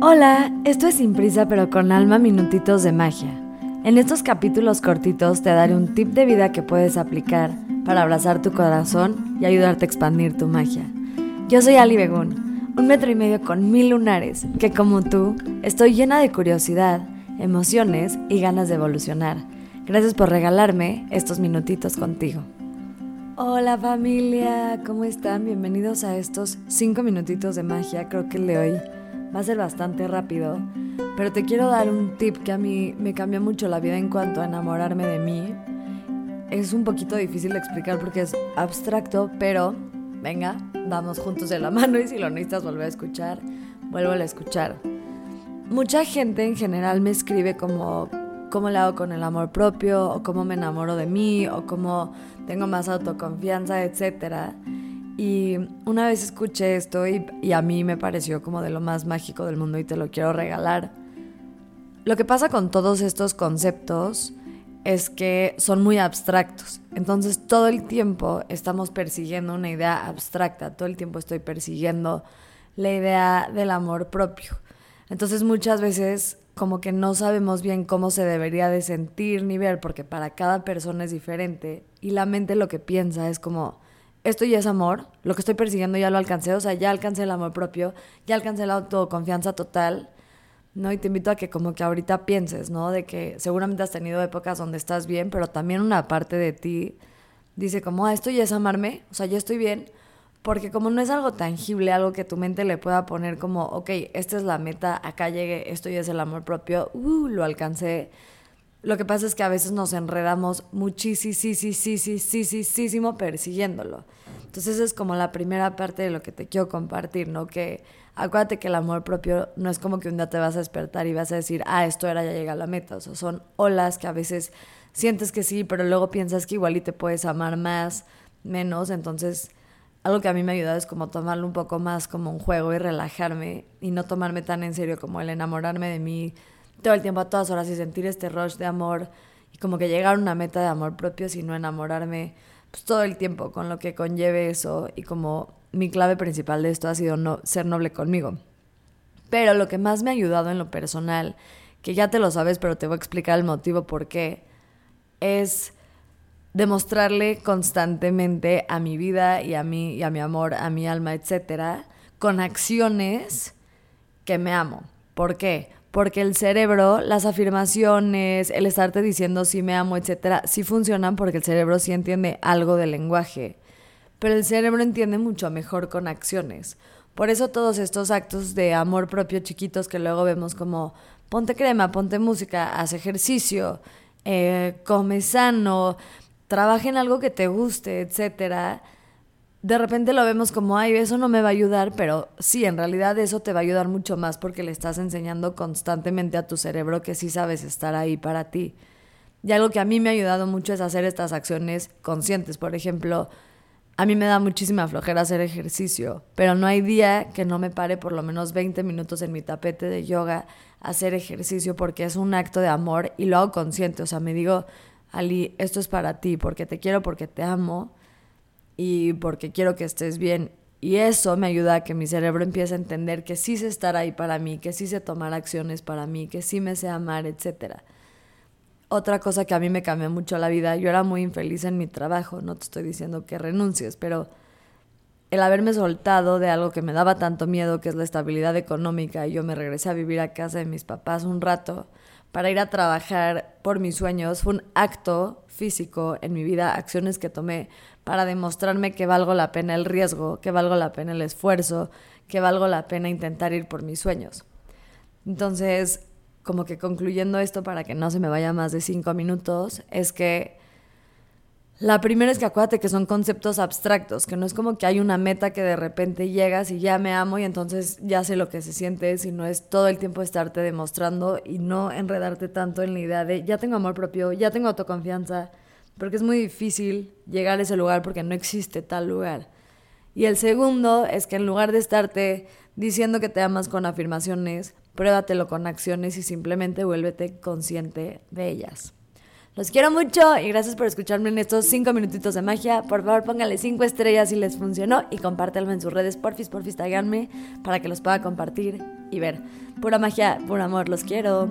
Hola, esto es Sin Prisa pero con alma minutitos de magia. En estos capítulos cortitos te daré un tip de vida que puedes aplicar para abrazar tu corazón y ayudarte a expandir tu magia. Yo soy Ali Begún, un metro y medio con mil lunares, que como tú, estoy llena de curiosidad, emociones y ganas de evolucionar. Gracias por regalarme estos minutitos contigo. Hola familia, ¿cómo están? Bienvenidos a estos cinco minutitos de magia. Creo que el de hoy Va a ser bastante rápido, pero te quiero dar un tip que a mí me cambió mucho la vida en cuanto a enamorarme de mí. Es un poquito difícil de explicar porque es abstracto, pero venga, vamos juntos de la mano y si lo necesitas volver a escuchar, vuelvo a escuchar. Mucha gente en general me escribe como cómo le hago con el amor propio, o cómo me enamoro de mí, o cómo tengo más autoconfianza, etcétera. Y una vez escuché esto y, a mí me pareció como de lo más mágico del mundo y te lo quiero regalar. Lo que pasa con todos estos conceptos es que son muy abstractos. Entonces todo el tiempo estamos persiguiendo una idea abstracta, todo el tiempo estoy persiguiendo la idea del amor propio. Entonces muchas veces como que no sabemos bien cómo se debería de sentir ni ver porque para cada persona es diferente y la mente lo que piensa es como esto ya es amor, lo que estoy persiguiendo ya lo alcancé, o sea, ya alcancé el amor propio, ya alcancé la autoconfianza total, ¿no? Y te invito a que como que ahorita pienses, ¿no? De que seguramente has tenido épocas donde estás bien, pero también una parte de ti dice como, ah, esto ya es amarme, o sea, ya estoy bien, porque como no es algo tangible, algo que tu mente le pueda poner como, ok, esta es la meta, acá llegué, esto ya es el amor propio, uh, lo alcancé, lo que pasa es que a veces nos enredamos muchísimo persiguiéndolo. Entonces esa es como la primera parte de lo que te quiero compartir, ¿no? Que acuérdate que el amor propio no es como que un día te vas a despertar y vas a decir, ah, esto era, ya llega a la meta. O sea, son olas que a veces sientes que sí, pero luego piensas que igual y te puedes amar más, menos. Entonces, algo que a mí me ha ayudado es como tomarlo un poco más como un juego y relajarme y no tomarme tan en serio como el enamorarme de mí todo el tiempo a todas horas y sentir este rush de amor y como que llegar a una meta de amor propio, sino enamorarme pues todo el tiempo con lo que conlleve eso y como mi clave principal de esto ha sido no, ser noble conmigo. Pero lo que más me ha ayudado en lo personal, que ya te lo sabes, pero te voy a explicar el motivo por qué, es demostrarle constantemente a mi vida y a mí y a mi amor, a mi alma, etcétera, con acciones que me amo. ¿Por qué? Porque el cerebro, las afirmaciones, el estarte diciendo sí me amo, etcétera, sí funcionan porque el cerebro sí entiende algo del lenguaje, pero el cerebro entiende mucho mejor con acciones. Por eso todos estos actos de amor propio chiquitos que luego vemos como ponte crema, ponte música, haz ejercicio, eh, come sano, trabaja en algo que te guste, etcétera, de repente lo vemos como, ay, eso no me va a ayudar, pero sí, en realidad eso te va a ayudar mucho más porque le estás enseñando constantemente a tu cerebro que sí sabes estar ahí para ti. Y algo que a mí me ha ayudado mucho es hacer estas acciones conscientes. Por ejemplo, a mí me da muchísima flojera hacer ejercicio, pero no hay día que no me pare por lo menos 20 minutos en mi tapete de yoga a hacer ejercicio porque es un acto de amor y lo hago consciente. O sea, me digo, Ali, esto es para ti, porque te quiero, porque te amo y porque quiero que estés bien. Y eso me ayuda a que mi cerebro empiece a entender que sí sé estar ahí para mí, que sí sé tomar acciones para mí, que sí me sé amar, etc. Otra cosa que a mí me cambió mucho la vida, yo era muy infeliz en mi trabajo, no te estoy diciendo que renuncies, pero el haberme soltado de algo que me daba tanto miedo, que es la estabilidad económica, y yo me regresé a vivir a casa de mis papás un rato para ir a trabajar por mis sueños, fue un acto físico en mi vida, acciones que tomé para demostrarme que valgo la pena el riesgo, que valgo la pena el esfuerzo, que valgo la pena intentar ir por mis sueños. Entonces, como que concluyendo esto para que no se me vaya más de cinco minutos, es que la primera es que acuérdate que son conceptos abstractos, que no es como que hay una meta que de repente llegas y ya me amo y entonces ya sé lo que se siente, sino es todo el tiempo estarte demostrando y no enredarte tanto en la idea de ya tengo amor propio, ya tengo autoconfianza, porque es muy difícil llegar a ese lugar porque no existe tal lugar. Y el segundo es que en lugar de estarte diciendo que te amas con afirmaciones, pruébatelo con acciones y simplemente vuélvete consciente de ellas. Los quiero mucho y gracias por escucharme en estos cinco minutitos de magia. Por favor, pónganle cinco estrellas si les funcionó y compártanlo en sus redes. Porfis, porfis, taganme para que los pueda compartir. y ver. Pura magia, puro amor, los quiero.